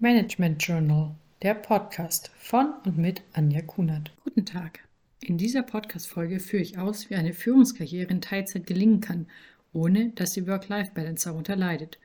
Management Journal, der Podcast von und mit Anja Kunert. Guten Tag. In dieser Podcast-Folge führe ich aus, wie eine Führungskarriere in Teilzeit gelingen kann, ohne dass die Work-Life-Balance darunter leidet.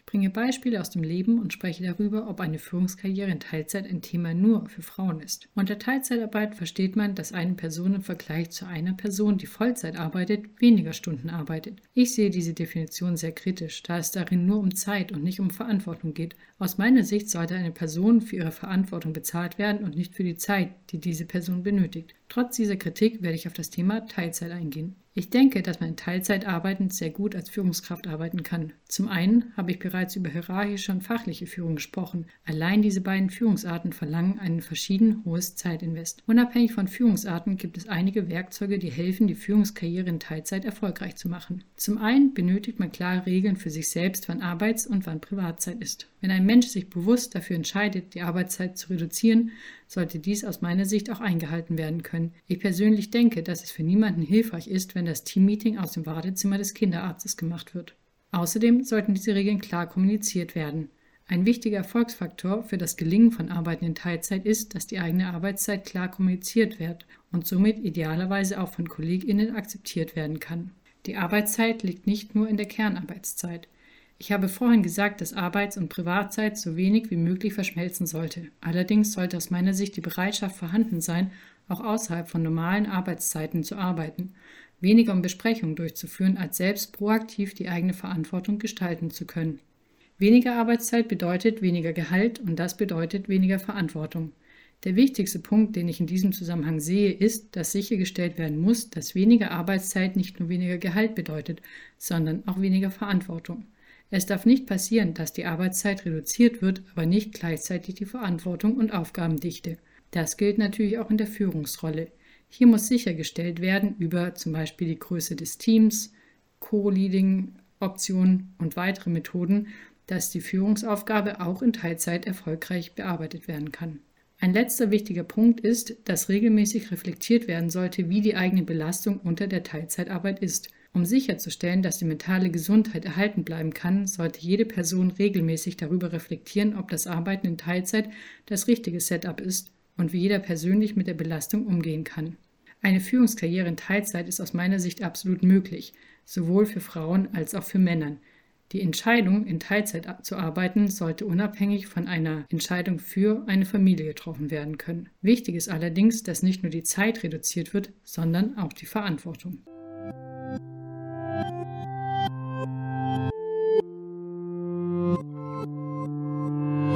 Ich bringe Beispiele aus dem Leben und spreche darüber, ob eine Führungskarriere in Teilzeit ein Thema nur für Frauen ist. Unter Teilzeitarbeit versteht man, dass eine Person im Vergleich zu einer Person, die Vollzeit arbeitet, weniger Stunden arbeitet. Ich sehe diese Definition sehr kritisch, da es darin nur um Zeit und nicht um Verantwortung geht. Aus meiner Sicht sollte eine Person für ihre Verantwortung bezahlt werden und nicht für die Zeit, die diese Person benötigt. Trotz dieser Kritik werde ich auf das Thema Teilzeit eingehen. Ich denke, dass man in Teilzeit arbeitend sehr gut als Führungskraft arbeiten kann. Zum einen habe ich bereits über hierarchische und fachliche Führung gesprochen. Allein diese beiden Führungsarten verlangen ein verschieden hohes Zeitinvest. Unabhängig von Führungsarten gibt es einige Werkzeuge, die helfen, die Führungskarriere in Teilzeit erfolgreich zu machen. Zum einen benötigt man klare Regeln für sich selbst, wann Arbeits- und wann Privatzeit ist. Wenn ein Mensch sich bewusst dafür entscheidet, die Arbeitszeit zu reduzieren, sollte dies aus meiner Sicht auch eingehalten werden können. Ich persönlich denke, dass es für niemanden hilfreich ist, wenn das Teammeeting aus dem Wartezimmer des Kinderarztes gemacht wird. Außerdem sollten diese Regeln klar kommuniziert werden. Ein wichtiger Erfolgsfaktor für das Gelingen von Arbeiten in Teilzeit ist, dass die eigene Arbeitszeit klar kommuniziert wird und somit idealerweise auch von Kolleginnen akzeptiert werden kann. Die Arbeitszeit liegt nicht nur in der Kernarbeitszeit. Ich habe vorhin gesagt, dass Arbeits- und Privatzeit so wenig wie möglich verschmelzen sollte. Allerdings sollte aus meiner Sicht die Bereitschaft vorhanden sein, auch außerhalb von normalen Arbeitszeiten zu arbeiten, weniger um Besprechungen durchzuführen, als selbst proaktiv die eigene Verantwortung gestalten zu können. Weniger Arbeitszeit bedeutet weniger Gehalt und das bedeutet weniger Verantwortung. Der wichtigste Punkt, den ich in diesem Zusammenhang sehe, ist, dass sichergestellt werden muss, dass weniger Arbeitszeit nicht nur weniger Gehalt bedeutet, sondern auch weniger Verantwortung. Es darf nicht passieren, dass die Arbeitszeit reduziert wird, aber nicht gleichzeitig die Verantwortung und Aufgabendichte. Das gilt natürlich auch in der Führungsrolle. Hier muss sichergestellt werden über zum Beispiel die Größe des Teams, Co-Leading-Optionen und weitere Methoden, dass die Führungsaufgabe auch in Teilzeit erfolgreich bearbeitet werden kann. Ein letzter wichtiger Punkt ist, dass regelmäßig reflektiert werden sollte, wie die eigene Belastung unter der Teilzeitarbeit ist. Um sicherzustellen, dass die mentale Gesundheit erhalten bleiben kann, sollte jede Person regelmäßig darüber reflektieren, ob das Arbeiten in Teilzeit das richtige Setup ist und wie jeder persönlich mit der Belastung umgehen kann. Eine Führungskarriere in Teilzeit ist aus meiner Sicht absolut möglich, sowohl für Frauen als auch für Männer. Die Entscheidung, in Teilzeit zu arbeiten, sollte unabhängig von einer Entscheidung für eine Familie getroffen werden können. Wichtig ist allerdings, dass nicht nur die Zeit reduziert wird, sondern auch die Verantwortung.